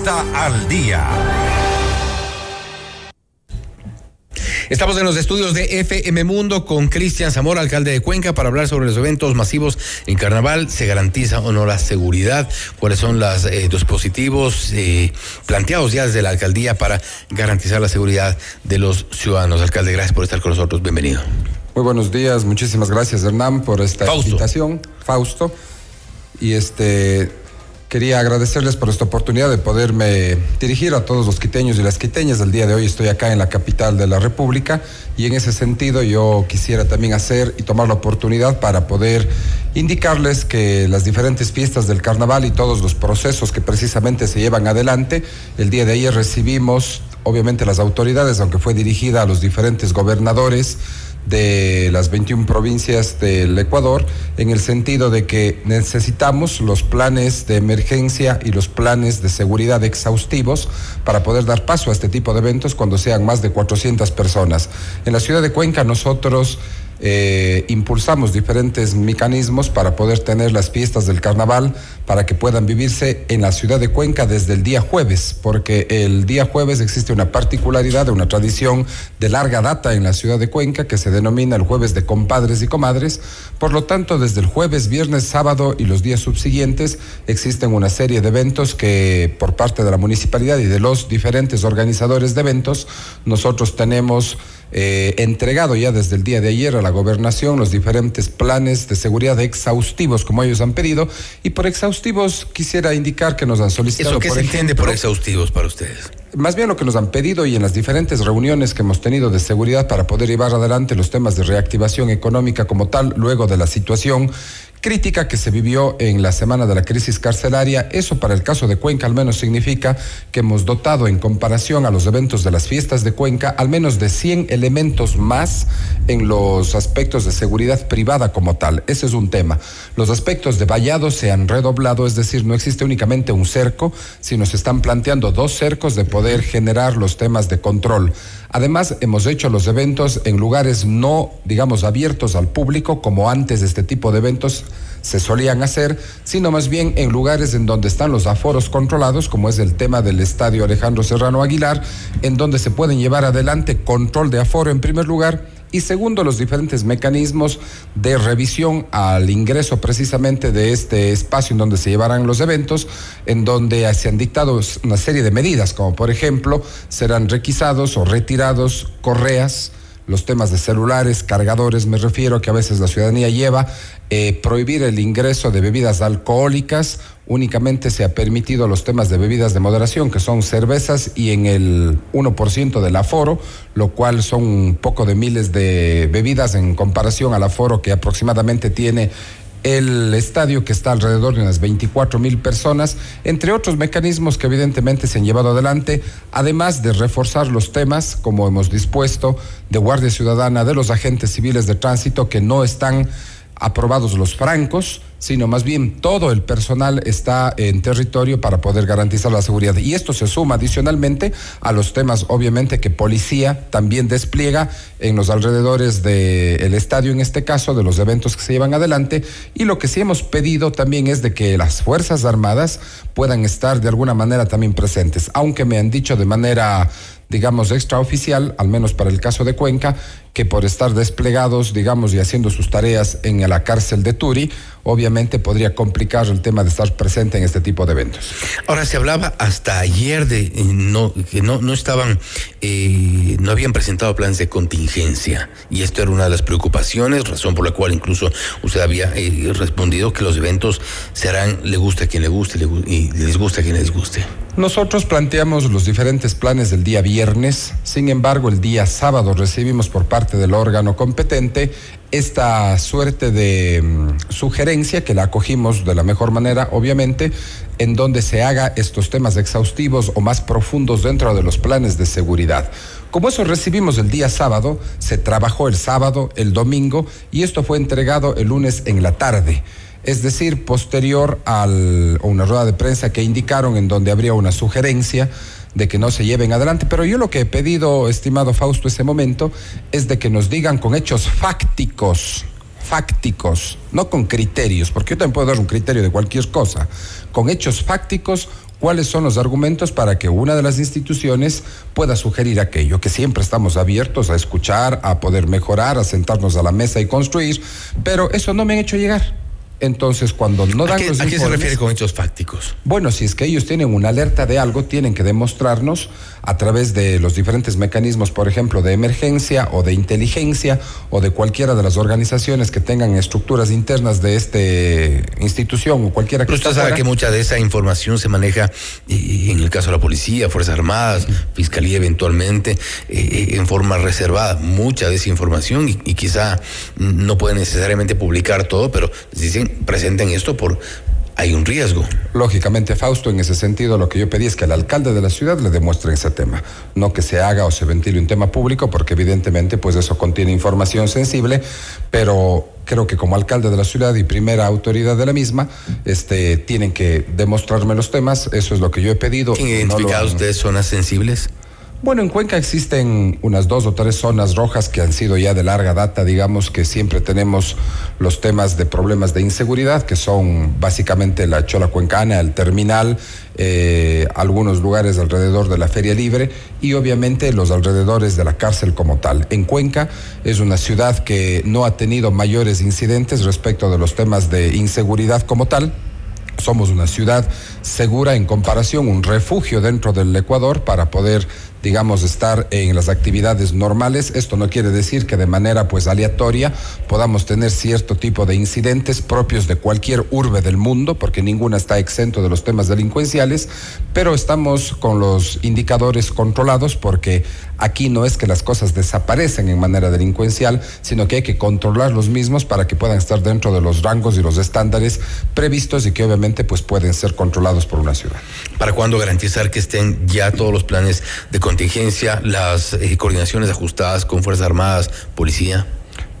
Fiesta al Día. Estamos en los estudios de FM Mundo con Cristian Zamora, alcalde de Cuenca, para hablar sobre los eventos masivos en carnaval. ¿Se garantiza o no la seguridad? ¿Cuáles son los eh, dispositivos eh, planteados ya desde la alcaldía para garantizar la seguridad de los ciudadanos? Alcalde, gracias por estar con nosotros. Bienvenido. Muy buenos días, muchísimas gracias Hernán por esta invitación, Fausto. Y este Quería agradecerles por esta oportunidad de poderme dirigir a todos los quiteños y las quiteñas. El día de hoy estoy acá en la capital de la República y en ese sentido yo quisiera también hacer y tomar la oportunidad para poder indicarles que las diferentes fiestas del carnaval y todos los procesos que precisamente se llevan adelante, el día de ayer recibimos obviamente las autoridades, aunque fue dirigida a los diferentes gobernadores, de las 21 provincias del Ecuador, en el sentido de que necesitamos los planes de emergencia y los planes de seguridad exhaustivos para poder dar paso a este tipo de eventos cuando sean más de 400 personas. En la ciudad de Cuenca nosotros eh, impulsamos diferentes mecanismos para poder tener las fiestas del carnaval para que puedan vivirse en la ciudad de Cuenca desde el día jueves, porque el día jueves existe una particularidad, una tradición de larga data en la ciudad de Cuenca que se denomina el jueves de compadres y comadres. Por lo tanto, desde el jueves, viernes, sábado y los días subsiguientes existen una serie de eventos que por parte de la municipalidad y de los diferentes organizadores de eventos, nosotros tenemos eh, entregado ya desde el día de ayer a la gobernación los diferentes planes de seguridad exhaustivos como ellos han pedido y por exhaustivos quisiera indicar que nos han solicitado. ¿Eso qué se entiende por exhaustivos para ustedes? Más bien lo que nos han pedido y en las diferentes reuniones que hemos tenido de seguridad para poder llevar adelante los temas de reactivación económica como tal, luego de la situación crítica que se vivió en la semana de la crisis carcelaria. Eso para el caso de Cuenca al menos significa que hemos dotado en comparación a los eventos de las fiestas de Cuenca al menos de 100 elementos más en los aspectos de seguridad privada como tal. Ese es un tema. Los aspectos de vallado se han redoblado, es decir, no existe únicamente un cerco, sino se están planteando dos cercos de poder generar los temas de control. Además, hemos hecho los eventos en lugares no, digamos, abiertos al público, como antes de este tipo de eventos se solían hacer, sino más bien en lugares en donde están los aforos controlados, como es el tema del Estadio Alejandro Serrano Aguilar, en donde se pueden llevar adelante control de aforo en primer lugar y segundo, los diferentes mecanismos de revisión al ingreso precisamente de este espacio en donde se llevarán los eventos, en donde se han dictado una serie de medidas, como por ejemplo, serán requisados o retirados correas, los temas de celulares, cargadores, me refiero que a veces la ciudadanía lleva, eh, prohibir el ingreso de bebidas alcohólicas, únicamente se ha permitido los temas de bebidas de moderación, que son cervezas y en el 1% del aforo, lo cual son un poco de miles de bebidas en comparación al aforo que aproximadamente tiene el estadio que está alrededor de unas 24 mil personas, entre otros mecanismos que evidentemente se han llevado adelante, además de reforzar los temas, como hemos dispuesto, de Guardia Ciudadana, de los agentes civiles de tránsito que no están aprobados los francos, sino más bien todo el personal está en territorio para poder garantizar la seguridad. Y esto se suma adicionalmente a los temas, obviamente, que policía también despliega en los alrededores del estadio, en este caso, de los eventos que se llevan adelante. Y lo que sí hemos pedido también es de que las Fuerzas Armadas puedan estar de alguna manera también presentes, aunque me han dicho de manera digamos, extraoficial, al menos para el caso de Cuenca, que por estar desplegados, digamos, y haciendo sus tareas en la cárcel de Turi, obviamente podría complicar el tema de estar presente en este tipo de eventos. Ahora se hablaba hasta ayer de no, que no, no estaban, eh, no habían presentado planes de contingencia y esto era una de las preocupaciones, razón por la cual incluso usted había eh, respondido que los eventos se harán, le gusta a quien le guste y les gusta a quien les guste. Nosotros planteamos los diferentes planes del día viernes, sin embargo el día sábado recibimos por parte del órgano competente esta suerte de mm, sugerencia que la acogimos de la mejor manera, obviamente, en donde se haga estos temas exhaustivos o más profundos dentro de los planes de seguridad. Como eso recibimos el día sábado, se trabajó el sábado, el domingo y esto fue entregado el lunes en la tarde es decir, posterior a una rueda de prensa que indicaron en donde habría una sugerencia de que no se lleven adelante, pero yo lo que he pedido, estimado Fausto, ese momento, es de que nos digan con hechos fácticos, fácticos, no con criterios, porque yo también puedo dar un criterio de cualquier cosa, con hechos fácticos, cuáles son los argumentos para que una de las instituciones pueda sugerir aquello, que siempre estamos abiertos a escuchar, a poder mejorar, a sentarnos a la mesa y construir, pero eso no me han hecho llegar. Entonces, cuando no dan ¿A qué, los ¿A qué se refiere con hechos fácticos? bueno, si es que ellos tienen una alerta de algo, tienen que demostrarnos a través de los diferentes mecanismos, por ejemplo, de emergencia o de inteligencia o de cualquiera de las organizaciones que tengan estructuras internas de esta institución o cualquiera que Pero usted sabe que mucha de esa información se maneja eh, en el caso de la policía, Fuerzas Armadas, Fiscalía eventualmente, eh, en forma reservada. Mucha de esa información y, y quizá no pueden necesariamente publicar todo, pero dicen, presenten esto por... Hay un riesgo. Lógicamente, Fausto, en ese sentido, lo que yo pedí es que el alcalde de la ciudad le demuestre ese tema, no que se haga o se ventile un tema público, porque evidentemente, pues eso contiene información sensible, pero creo que como alcalde de la ciudad y primera autoridad de la misma, este, tienen que demostrarme los temas, eso es lo que yo he pedido. ¿Tienen no lo identificado han- ustedes zonas sensibles? Bueno, en Cuenca existen unas dos o tres zonas rojas que han sido ya de larga data, digamos que siempre tenemos los temas de problemas de inseguridad, que son básicamente la Chola Cuencana, el terminal, eh, algunos lugares alrededor de la Feria Libre y obviamente los alrededores de la cárcel como tal. En Cuenca es una ciudad que no ha tenido mayores incidentes respecto de los temas de inseguridad como tal. Somos una ciudad segura en comparación, un refugio dentro del Ecuador para poder, digamos, estar en las actividades normales. Esto no quiere decir que de manera pues aleatoria podamos tener cierto tipo de incidentes propios de cualquier urbe del mundo, porque ninguna está exento de los temas delincuenciales, pero estamos con los indicadores controlados porque aquí no es que las cosas desaparecen en manera delincuencial, sino que hay que controlar los mismos para que puedan estar dentro de los rangos y los estándares previstos y que obviamente pues pueden ser controlados por una ciudad. ¿Para cuándo garantizar que estén ya todos los planes de contingencia, las eh, coordinaciones ajustadas con Fuerzas Armadas, Policía?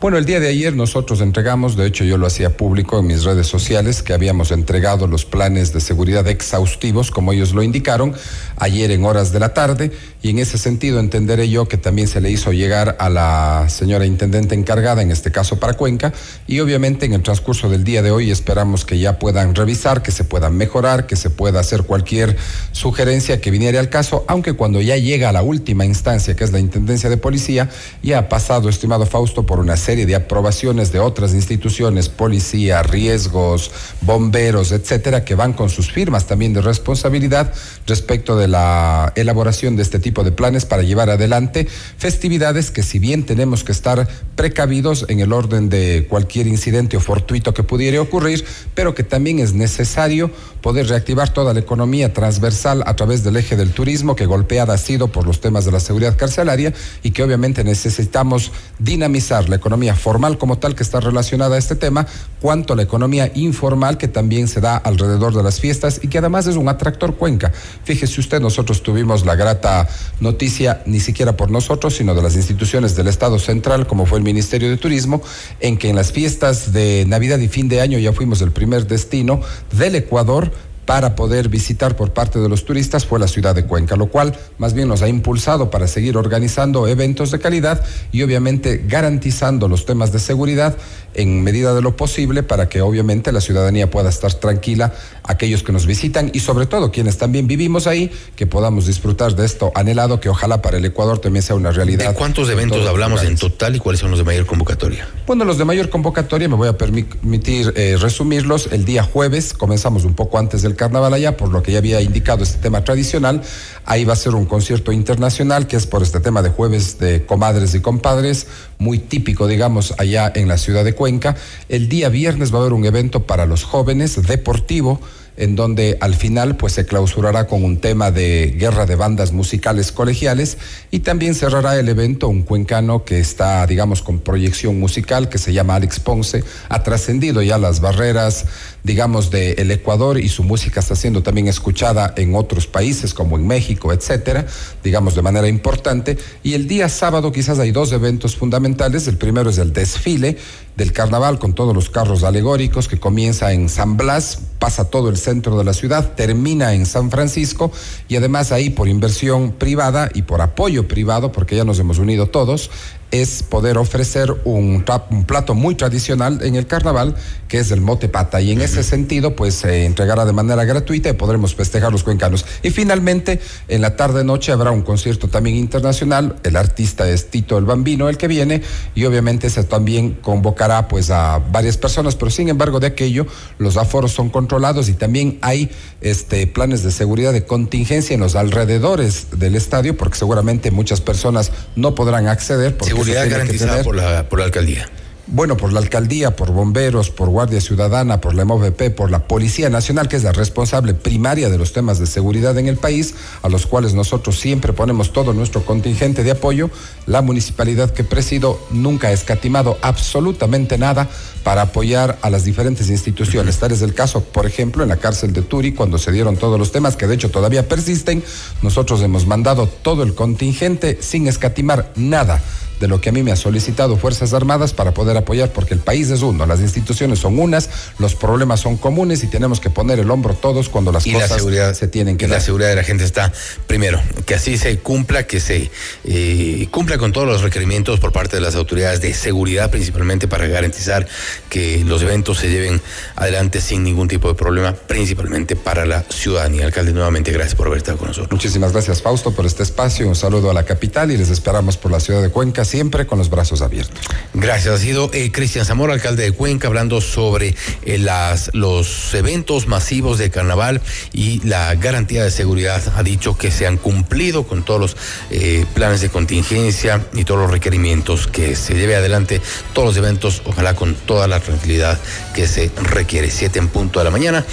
Bueno, el día de ayer nosotros entregamos, de hecho yo lo hacía público en mis redes sociales, que habíamos entregado los planes de seguridad exhaustivos, como ellos lo indicaron, ayer en horas de la tarde, y en ese sentido entenderé yo que también se le hizo llegar a la señora intendente encargada, en este caso para Cuenca, y obviamente en el transcurso del día de hoy esperamos que ya puedan revisar, que se puedan mejorar, que se pueda hacer cualquier sugerencia que viniera al caso, aunque cuando ya llega a la última instancia, que es la Intendencia de Policía, ya ha pasado, estimado Fausto, por una serie de aprobaciones de otras instituciones, policía, riesgos, bomberos, etcétera, que van con sus firmas también de responsabilidad respecto de la elaboración de este tipo de planes para llevar adelante festividades que si bien tenemos que estar precavidos en el orden de cualquier incidente o fortuito que pudiera ocurrir, pero que también es necesario poder reactivar toda la economía transversal a través del eje del turismo que golpeada ha sido por los temas de la seguridad carcelaria y que obviamente necesitamos dinamizar la economía formal como tal que está relacionada a este tema, cuanto a la economía informal que también se da alrededor de las fiestas y que además es un atractor Cuenca. Fíjese usted, nosotros tuvimos la grata noticia, ni siquiera por nosotros, sino de las instituciones del Estado Central, como fue el Ministerio de Turismo, en que en las fiestas de Navidad y fin de año ya fuimos el primer destino del Ecuador para poder visitar por parte de los turistas fue la ciudad de Cuenca, lo cual más bien nos ha impulsado para seguir organizando eventos de calidad y obviamente garantizando los temas de seguridad en medida de lo posible para que obviamente la ciudadanía pueda estar tranquila, aquellos que nos visitan y sobre todo quienes también vivimos ahí, que podamos disfrutar de esto anhelado que ojalá para el Ecuador también sea una realidad. ¿De cuántos en eventos hablamos en total y cuáles son los de mayor convocatoria? Bueno, los de mayor convocatoria me voy a permitir eh, resumirlos. El día jueves comenzamos un poco antes del carnaval allá, por lo que ya había indicado este tema tradicional. Ahí va a ser un concierto internacional que es por este tema de jueves de comadres y compadres, muy típico, digamos, allá en la ciudad de Cuenca. El día viernes va a haber un evento para los jóvenes deportivo en donde al final pues se clausurará con un tema de guerra de bandas musicales colegiales y también cerrará el evento un cuencano que está digamos con proyección musical que se llama Alex Ponce, ha trascendido ya las barreras digamos del Ecuador y su música está siendo también escuchada en otros países como en México, etcétera, digamos de manera importante. Y el día sábado quizás hay dos eventos fundamentales, el primero es el desfile del carnaval con todos los carros alegóricos que comienza en San Blas, pasa todo el centro de la ciudad, termina en San Francisco y además ahí por inversión privada y por apoyo privado, porque ya nos hemos unido todos, es poder ofrecer un, plato muy tradicional en el carnaval, que es el mote pata. Y en ese sentido, pues se entregará de manera gratuita y podremos festejar los cuencanos. Y finalmente, en la tarde-noche habrá un concierto también internacional. El artista es Tito el Bambino, el que viene, y obviamente se también convocará pues a varias personas, pero sin embargo de aquello, los aforos son controlados y también hay este, planes de seguridad de contingencia en los alrededores del estadio, porque seguramente muchas personas no podrán acceder. Seguridad garantizada por la, por la alcaldía. Bueno, por la alcaldía, por bomberos, por Guardia Ciudadana, por la MOVP, por la Policía Nacional, que es la responsable primaria de los temas de seguridad en el país, a los cuales nosotros siempre ponemos todo nuestro contingente de apoyo. La municipalidad que presido nunca ha escatimado absolutamente nada para apoyar a las diferentes instituciones. Tal es el caso, por ejemplo, en la cárcel de Turi, cuando se dieron todos los temas que de hecho todavía persisten, nosotros hemos mandado todo el contingente sin escatimar nada de lo que a mí me ha solicitado Fuerzas Armadas para poder apoyar, porque el país es uno, las instituciones son unas, los problemas son comunes y tenemos que poner el hombro todos cuando las cosas se tienen que y dar. La seguridad de la gente está, primero, que así se cumpla, que se eh, cumpla con todos los requerimientos por parte de las autoridades de seguridad, principalmente para garantizar que los eventos se lleven adelante sin ningún tipo de problema, principalmente para la ciudadanía. Alcalde, nuevamente gracias por haber estado con nosotros. Muchísimas gracias, Fausto, por este espacio. Un saludo a la capital y les esperamos por la ciudad de Cuenca siempre con los brazos abiertos. Gracias. Ha sido eh, Cristian Zamora, alcalde de Cuenca, hablando sobre eh, las, los eventos masivos de carnaval y la garantía de seguridad. Ha dicho que se han cumplido con todos los eh, planes de contingencia y todos los requerimientos que se lleve adelante todos los eventos, ojalá con toda la tranquilidad que se requiere. Siete en punto de la mañana.